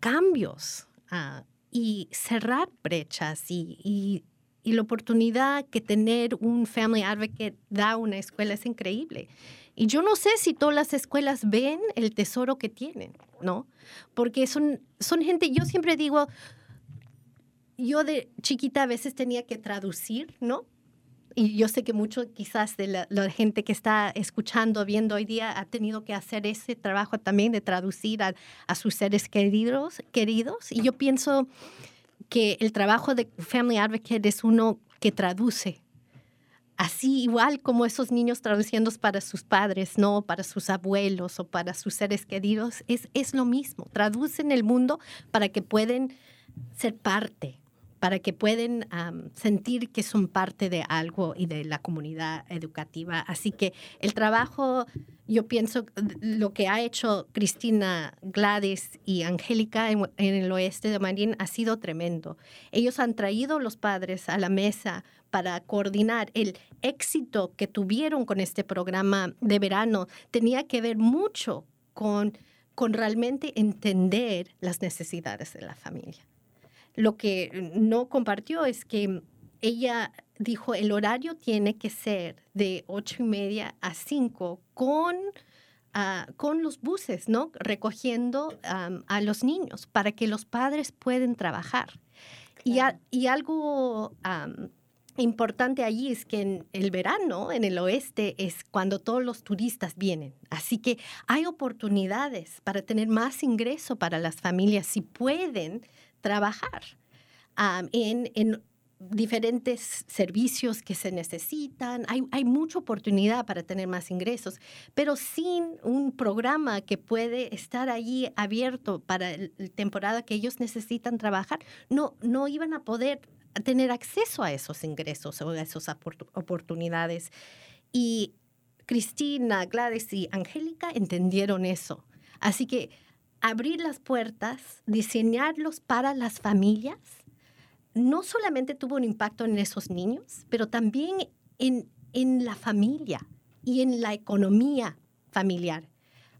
cambios ah, y cerrar brechas y, y, y, la oportunidad que tener un family advocate da una escuela es increíble. Y yo no sé si todas las escuelas ven el tesoro que tienen, ¿no? Porque son, son gente, yo siempre digo, yo de chiquita a veces tenía que traducir, ¿no? Y yo sé que mucho quizás de la, gente que está escuchando, viendo hoy día, ha tenido que hacer ese trabajo también de traducir a, a sus seres queridos, queridos. Y yo pienso que el trabajo de Family Advocate es uno que traduce así igual como esos niños traduciendo para sus padres, no para sus abuelos o para sus seres queridos, es, es lo mismo. Traducen el mundo para que pueden ser parte, para que pueden sentir que son parte de algo y de la comunidad educativa. Así que el trabajo, yo pienso, lo que ha hecho Cristina, Gladys y Angélica en, en el oeste de Marín ha sido tremendo. Ellos han traído los padres a la mesa para coordinar el éxito que tuvieron con este programa de verano tenía que ver mucho con, con realmente entender las necesidades de la familia. Lo que no compartió es que ella dijo el horario tiene que ser de ocho y media a cinco con, ah, con los buses, ¿no? Recogiendo a los niños para que los padres puedan trabajar. Y, y, algo importante allí es que en el verano en el oeste es cuando todos los turistas vienen. Así que hay oportunidades para tener más ingreso para las familias si pueden trabajar en, en, diferentes servicios que se necesitan. Hay, hay mucha oportunidad para tener más ingresos, pero sin un programa que puede estar allí abierto para la temporada que ellos necesitan trabajar, no, no iban a poder tener acceso a esos ingresos o a esas oportunidades. Y Cristina, Gladys y Angélica entendieron eso. Así que abrir las puertas, diseñarlos para las familias, no solamente tuvo un impacto en esos niños, pero también en, en la familia y en la economía familiar.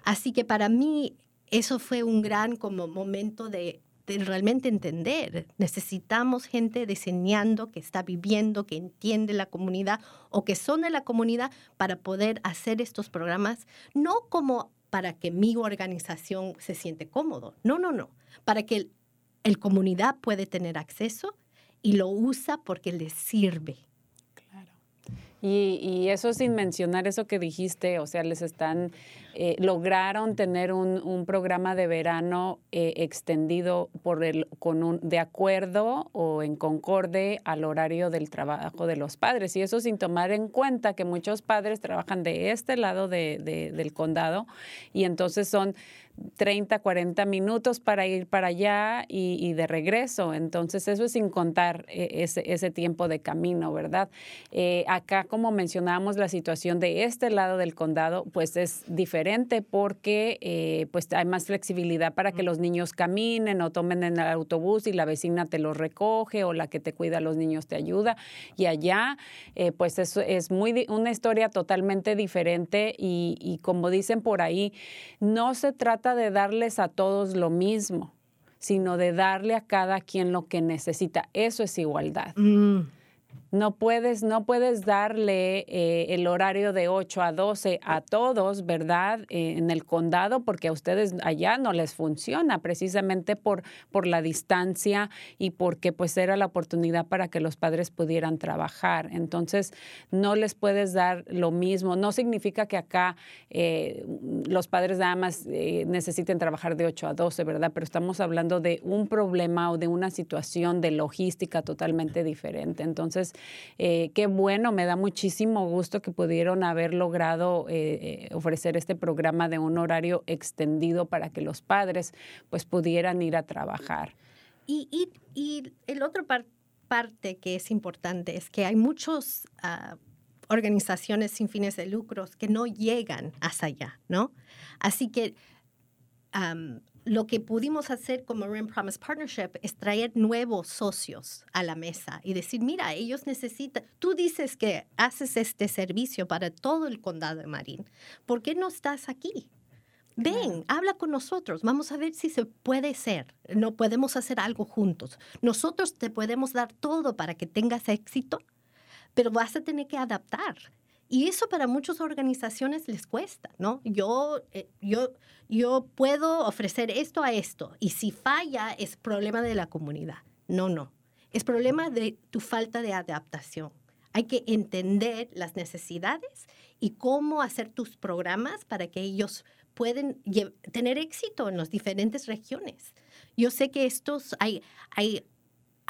Así que para mí eso fue un gran como momento de de realmente entender. Necesitamos gente diseñando, que está viviendo, que entiende la comunidad o que son de la comunidad para poder hacer estos programas, no como para que mi organización se siente cómodo, no, no, no, para que el, comunidad puede tener acceso y lo usa porque le sirve. Y, y, eso sin mencionar eso que dijiste, o sea, les están, eh, lograron tener un, programa de verano eh, extendido por el, con un, de acuerdo o en concorde al horario del trabajo de los padres. Y eso sin tomar en cuenta que muchos padres trabajan de este lado de, de, del condado y entonces son 30, 40 minutos para ir para allá y, de regreso. Entonces, eso es sin contar eh, ese, ese tiempo de camino, ¿verdad? Acá, como mencionábamos, la situación de este lado del condado, pues es diferente porque eh, pues hay más flexibilidad para que los niños caminen o tomen en el autobús y la vecina te los recoge o la que te cuida a los niños te ayuda. Y allá, pues eso es muy una historia totalmente diferente y, y como dicen por ahí, no se trata de darles a todos lo mismo, sino de darle a cada quien lo que necesita. Eso es igualdad. Mm. No puedes, no puedes darle eh, el horario de 8 a 12 a todos, ¿verdad? Eh, en el condado, porque a ustedes allá no les funciona, precisamente por, por la distancia y porque pues era la oportunidad para que los padres pudieran trabajar. Entonces, no les puedes dar lo mismo. No significa que acá eh, los padres nada más necesiten trabajar de 8 a 12, ¿verdad? Pero estamos hablando de un problema o de una situación de logística totalmente diferente. Entonces, eh, qué bueno, me da muchísimo gusto que pudieron haber logrado eh, eh, ofrecer este programa de un horario extendido para que los padres pues pudieran ir a trabajar. y, y, y el otro par- parte que es importante es que hay muchas organizaciones sin fines de lucros que no llegan hasta allá, ¿no? Así que lo que pudimos hacer como Marine Promise Partnership es traer nuevos socios a la mesa y decir, mira, ellos necesitan, tú dices que haces este servicio para todo el condado de Marín, ¿por qué no estás aquí? Ven, habla con nosotros, vamos a ver si se puede ser, no podemos hacer algo juntos. Nosotros te podemos dar todo para que tengas éxito, pero vas a tener que adaptar. Y eso para muchas organizaciones les cuesta, ¿no? Yo, eh, yo, yo puedo ofrecer esto a esto y si falla es problema de la comunidad. No, no. Es problema de tu falta de adaptación. Hay que entender las necesidades y cómo hacer tus programas para que ellos pueden lle- tener éxito en las diferentes regiones. Yo sé que estos hay, hay,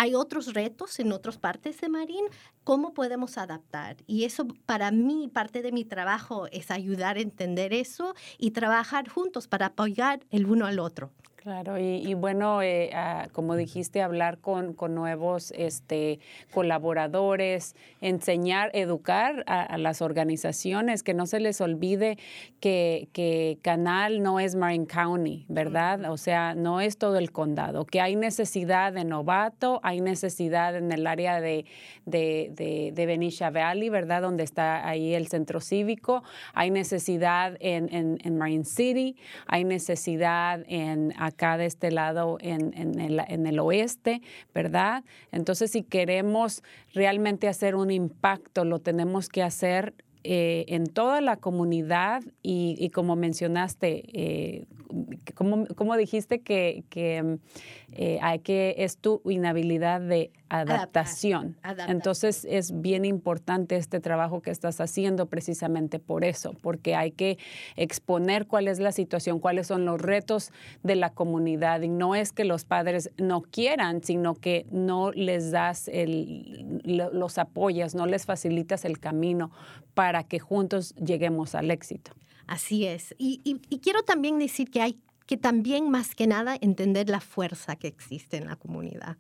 hay otros retos en otras partes de Marín, ¿cómo podemos adaptar? Y eso para mí, parte de mi trabajo es ayudar a entender eso y trabajar juntos para apoyar el uno al otro. Claro, y, y bueno, eh, ah, como dijiste, hablar con, con nuevos este, colaboradores, enseñar, educar a, a las organizaciones, que no se les olvide que, que Canal no es Marin County, ¿verdad? O sea, no es todo el condado, que hay necesidad de novato, hay necesidad en el área de, de, de, de Benicia Valley, ¿verdad? Donde está ahí el centro cívico, hay necesidad en, en, en Marine City, hay necesidad en acá de este lado en, en, el, en el oeste, ¿verdad? Entonces, si queremos realmente hacer un impacto, lo tenemos que hacer eh, en toda la comunidad y, y como mencionaste, eh, como, como dijiste que, que eh, hay que, es tu inhabilidad de adaptación. adaptar. Entonces es bien importante este trabajo que estás haciendo precisamente por eso, porque hay que exponer cuál es la situación, cuáles son los retos de la comunidad y no es que los padres no quieran, sino que no les das el, los apoyas, no les facilitas el camino para que juntos lleguemos al éxito. Así es. Y, y- y quiero también decir que hay que también más que nada entender la fuerza que existe en la comunidad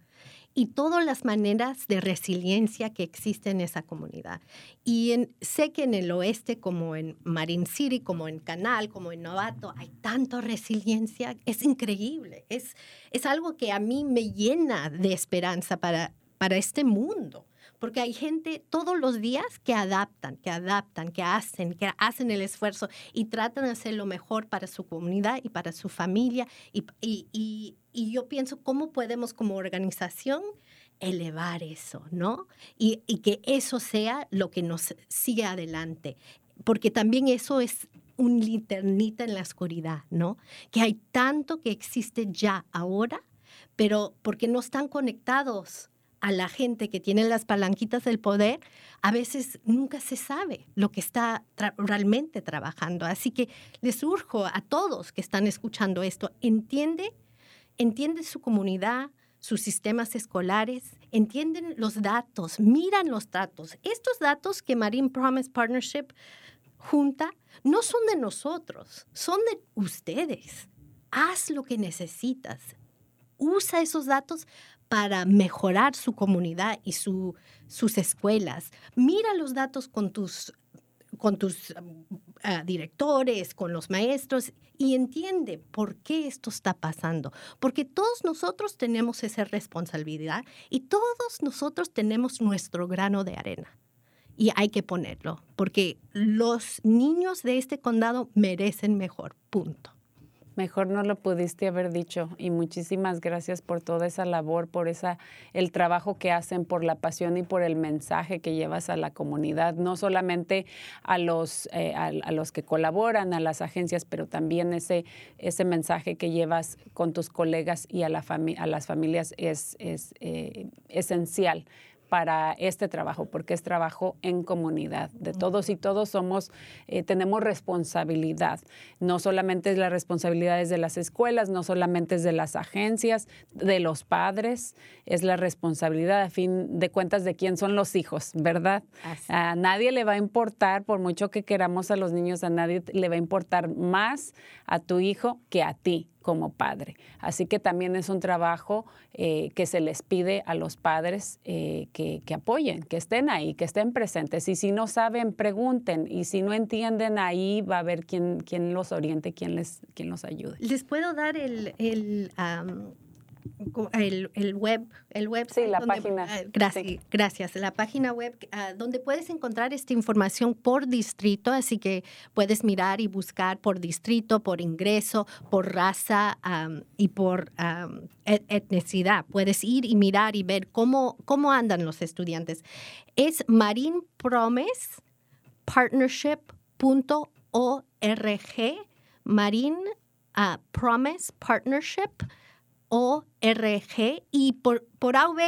y todas las maneras de resiliencia que existen en esa comunidad. Y sé que en el oeste, como en Marine City, como en Canal, como en Novato, hay tanta resiliencia, es increíble, es, es algo que a mí me llena de esperanza para, para este mundo. Porque hay gente todos los días que adaptan, que adaptan, que hacen, que hacen el esfuerzo y tratan de hacer lo mejor para su comunidad y para su familia. Y, y, y, y yo pienso cómo podemos como organización elevar eso, ¿no? Y, y que eso sea lo que nos sigue adelante. Porque también eso es un linternita en la oscuridad, ¿no? Que hay tanto que existe ya ahora, pero porque no están conectados a la gente que tiene las palanquitas del poder, a veces nunca se sabe lo que está tra- realmente trabajando. Así que les urjo a todos que están escuchando esto, entiende, entiende su comunidad, sus sistemas escolares, entienden los datos, miran los datos. Estos datos que Marine Promise Partnership junta no son de nosotros, son de ustedes. Haz lo que necesitas. Usa esos datos para mejorar su comunidad y su- sus escuelas. Mira los datos con tus, ah, directores, con los maestros y entiende por qué esto está pasando. Porque todos nosotros tenemos esa responsabilidad y todos nosotros tenemos nuestro grano de arena. Y hay que ponerlo, porque los niños de este condado merecen mejor, punto. Mejor no lo pudiste haber dicho. Y muchísimas gracias por toda esa labor, por esa el trabajo que hacen, por la pasión y por el mensaje que llevas a la comunidad, no solamente a los eh, a, los que colaboran, a las agencias, pero también ese ese mensaje que llevas con tus colegas y a la a las familias es es eh, esencial para este trabajo, porque es trabajo en comunidad. De todos y todos somos, eh, tenemos responsabilidad. No solamente es la responsabilidad de las escuelas, no solamente es de las agencias, de los padres, es la responsabilidad a fin de cuentas de quién son los hijos, ¿verdad? Así. A nadie le va a importar, por mucho que queramos a los niños, a nadie le va a importar más a tu hijo que a ti. Como padre. Así que también es un trabajo eh, que se les pide a los padres eh, que, apoyen, que estén ahí, que estén presentes. Y si no saben, pregunten. Y si no entienden, ahí va a haber quien, quien los oriente, quien, les, quien los ayude. Les puedo dar el, el el, el, web, el web. Sí, la página. Ah, gracias, gracias. La página web ah, donde puedes encontrar esta información por distrito, así que puedes mirar y buscar por distrito, por ingreso, por raza y por et etnicidad. Puedes ir y mirar y ver cómo, cómo andan los estudiantes. Es marinepromisepartnership.org, Marine uh, Promise Partnership ORG y por, por AV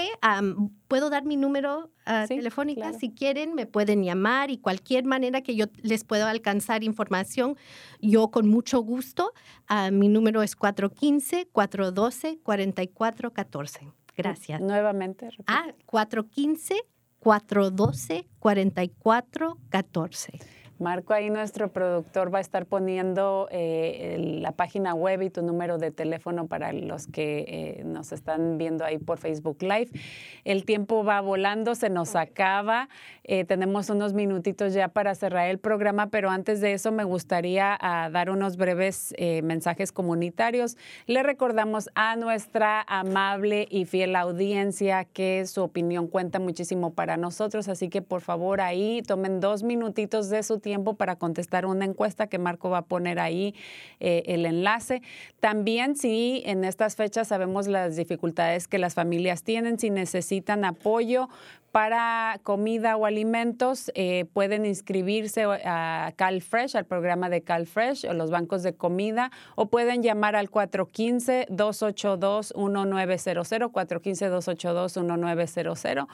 puedo dar mi número uh, telefónico. Si quieren, me pueden llamar y cualquier manera que yo les pueda alcanzar información, yo con mucho gusto. Uh, mi número es 415-412-4414. Gracias. Nuevamente. Ah, 415-412-4414. Marco, ahí nuestro productor va a estar poniendo eh, la página web y tu número de teléfono para los que eh, nos están viendo ahí por Facebook Live. El tiempo va volando, se nos acaba. Eh, tenemos unos minutitos ya para cerrar el programa, pero antes de eso me gustaría ah, dar unos breves mensajes comunitarios. Le recordamos a nuestra amable y fiel audiencia que su opinión cuenta muchísimo para nosotros, así que por favor ahí tomen dos minutitos de su tiempo para contestar una encuesta que Marco va a poner ahí eh, el enlace. También si en estas fechas sabemos las dificultades que las familias tienen, si necesitan apoyo, para comida o alimentos eh, pueden inscribirse a CalFresh, al programa de CalFresh o los bancos de comida, o pueden llamar al 415-282-1900, 415-282-1900.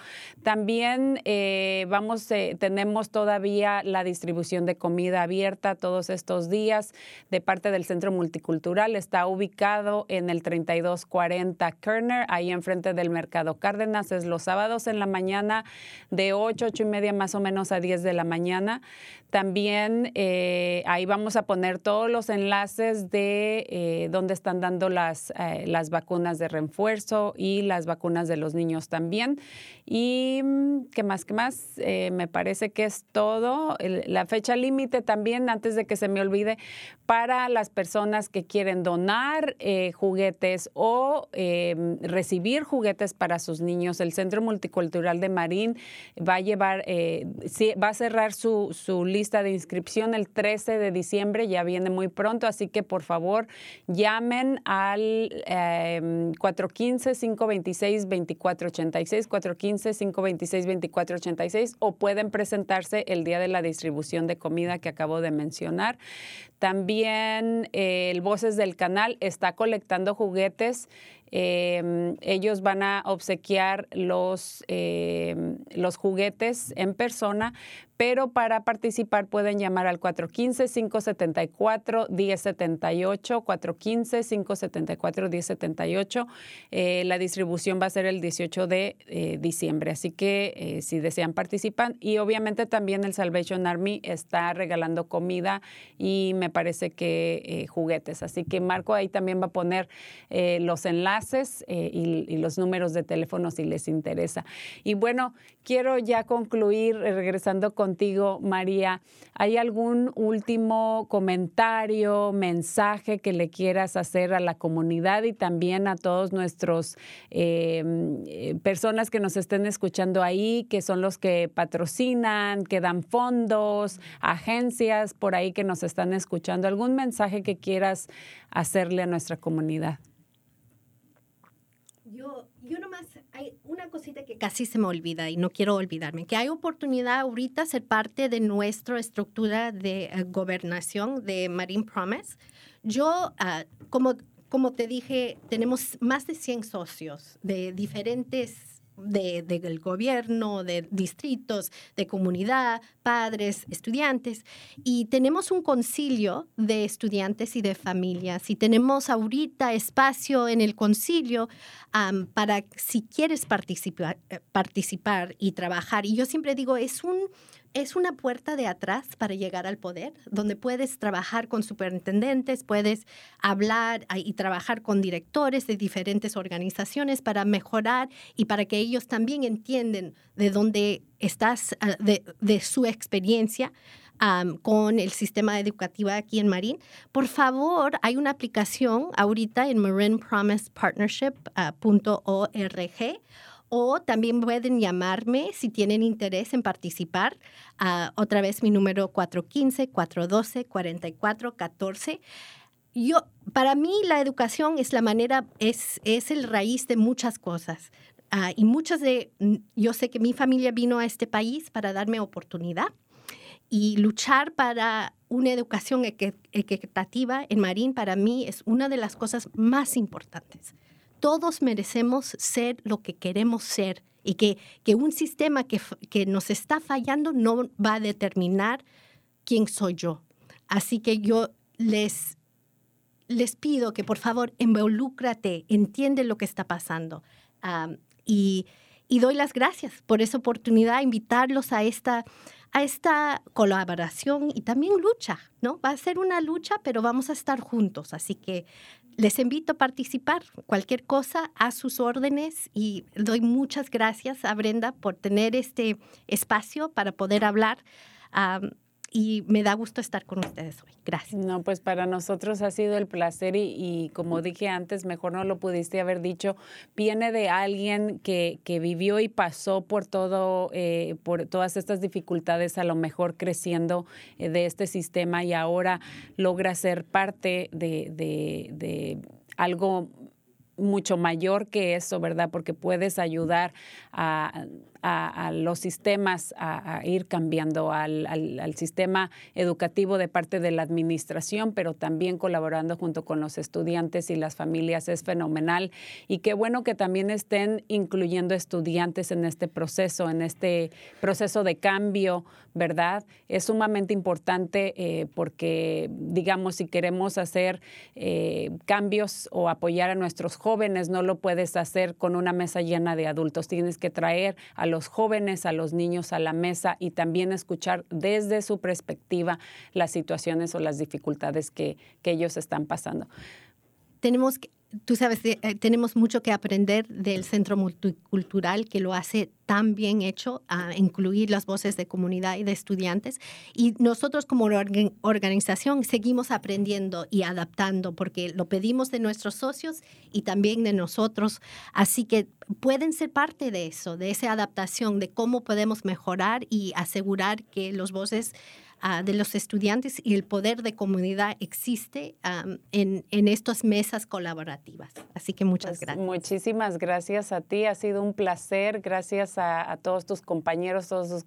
También eh, vamos, eh, tenemos todavía la distribución de comida abierta todos estos días de parte del Centro Multicultural. Está ubicado en el 3240 Kerner, ahí enfrente del Mercado Cárdenas. Es los sábados en la mañana de 8, 8 y media más o menos a 10 de la mañana. También eh, ahí vamos a poner todos los enlaces de eh, dónde están dando las, eh, las vacunas de refuerzo y las vacunas de los niños también. Y mm, qué más, qué más, me parece que es todo. la fecha límite también, antes de que se me olvide, para las personas que quieren donar juguetes o recibir juguetes para sus niños. El Centro Multicultural de Marín va a llevar, va a cerrar su, su lista de inscripción el 13 de diciembre, ya viene muy pronto, así que por favor llamen al 415-526-2486, 415-526-2486 o pueden presentarse el día de la distribución de comida que acabo de mencionar. También eh, el Voces del Canal está colectando juguetes Em, ellos van a obsequiar los, em, los juguetes en persona, pero para participar pueden llamar al 415-574-1078, 415-574-1078. Eh, la distribución va a ser el 18 de eh, diciembre, así que si desean participar. Y obviamente también el Salvation Army está regalando comida y me parece que juguetes. Así que Marco ahí también va a poner los enlaces eh, y, los números de teléfono si les interesa. Y bueno, quiero ya concluir eh, regresando contigo, María. ¿Hay algún último comentario, mensaje que le quieras hacer a la comunidad y también a todos nuestros eh, personas que nos estén escuchando ahí, que son los que patrocinan, que dan fondos, agencias por ahí que nos están escuchando? ¿Algún mensaje que quieras hacerle a nuestra comunidad? Yo, yo nomás, hay una cosita que casi se me olvida y no quiero olvidarme, que hay oportunidad ahorita ser parte de nuestra estructura de eh, gobernación de Marine Promise. Yo, ah, como, como te dije, tenemos más de 100 socios de diferentes de, gobierno, de distritos, de comunidad, padres, estudiantes. Y tenemos un concilio de estudiantes y de familias. Y tenemos ahorita espacio en el concilio para si quieres participar, eh, participar y trabajar. Y yo siempre digo, es un es una puerta de atrás para llegar al poder, donde puedes trabajar con superintendentes, puedes hablar ah, y trabajar con directores de diferentes organizaciones para mejorar y para que ellos también entiendan de dónde estás, ah, de, su experiencia con el sistema educativo aquí en Marín. Por favor, hay una aplicación ahorita en marinpromisepartnership.org o también pueden llamarme si tienen interés en participar. Uh, otra vez mi número 415-412-4414. Yo, para mí la educación es la manera, es, es el raíz de muchas cosas. Uh, y muchas de, yo sé que mi familia vino a este país para darme oportunidad y luchar para una educación equitativa en Marín para mí es una de las cosas más importantes todos merecemos ser lo que queremos ser y que, que un sistema que, que nos está fallando no va a determinar quién soy yo. Así que yo les, les pido que por favor involúcrate, entiende lo que está pasando. y, y, doy las gracias por esa oportunidad, invitarlos a esta, a esta colaboración y también lucha, ¿no? Va a ser una lucha, pero vamos a estar juntos. Así que les invito a participar. Cualquier cosa a sus órdenes y doy muchas gracias a Brenda por tener este espacio para poder hablar y me da gusto estar con ustedes hoy. Gracias. No, pues para nosotros ha sido el placer y, como dije antes, mejor no lo pudiste haber dicho, viene de alguien que, que vivió y pasó por todo, eh, por todas estas dificultades, a lo mejor creciendo eh, de este sistema y ahora logra ser parte de, de, de algo mucho mayor que eso, ¿verdad? Porque puedes ayudar a a, los sistemas a, ir cambiando, al, al, sistema educativo de parte de la administración, pero también colaborando junto con los estudiantes y las familias es fenomenal. Y qué bueno que también estén incluyendo estudiantes en este proceso, en este proceso de cambio, ¿verdad? Es sumamente importante eh, porque, digamos, si queremos hacer eh, cambios o apoyar a nuestros jóvenes, no lo puedes hacer con una mesa llena de adultos. Tienes que traer a los jóvenes, a los niños a la mesa y también escuchar desde su perspectiva las situaciones o las dificultades que, que ellos están pasando. Tenemos que tú sabes, eh, tenemos mucho que aprender del Centro Multicultural que lo hace tan bien hecho a incluir las voces de comunidad y de estudiantes. Y nosotros como organización seguimos aprendiendo y adaptando porque lo pedimos de nuestros socios y también de nosotros. Así que pueden ser parte de eso, de esa adaptación, de cómo podemos mejorar y asegurar que los voces Ah, de los estudiantes y el poder de comunidad existe en, en estas mesas colaborativas. Así que muchas pues, gracias. Muchísimas gracias a ti, ha sido un placer. Gracias a, todos tus compañeros, todos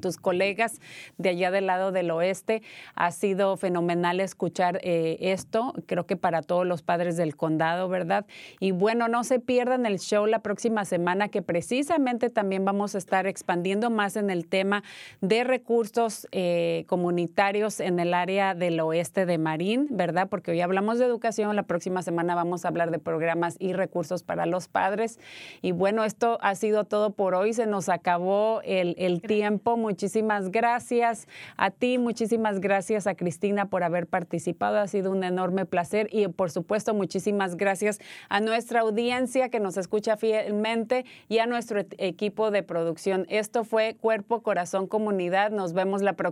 tus, colegas de allá del lado del oeste. Ha sido fenomenal escuchar eh, esto, creo que para todos los padres del condado, ¿verdad? Y bueno, no se pierdan el show la próxima semana que precisamente también vamos a estar expandiendo más en el tema de recursos. Eh, comunitarios en el área del oeste de Marín, ¿verdad? Porque hoy hablamos de educación, la próxima semana vamos a hablar de programas y recursos para los padres. Y bueno, esto ha sido todo por hoy, se nos acabó el, el tiempo. Muchísimas gracias a ti, muchísimas gracias a Cristina por haber participado, ha sido un enorme placer y por supuesto muchísimas gracias a nuestra audiencia que nos escucha fielmente y a nuestro e-, equipo de producción. Esto fue Cuerpo, Corazón, Comunidad. Nos vemos la próxima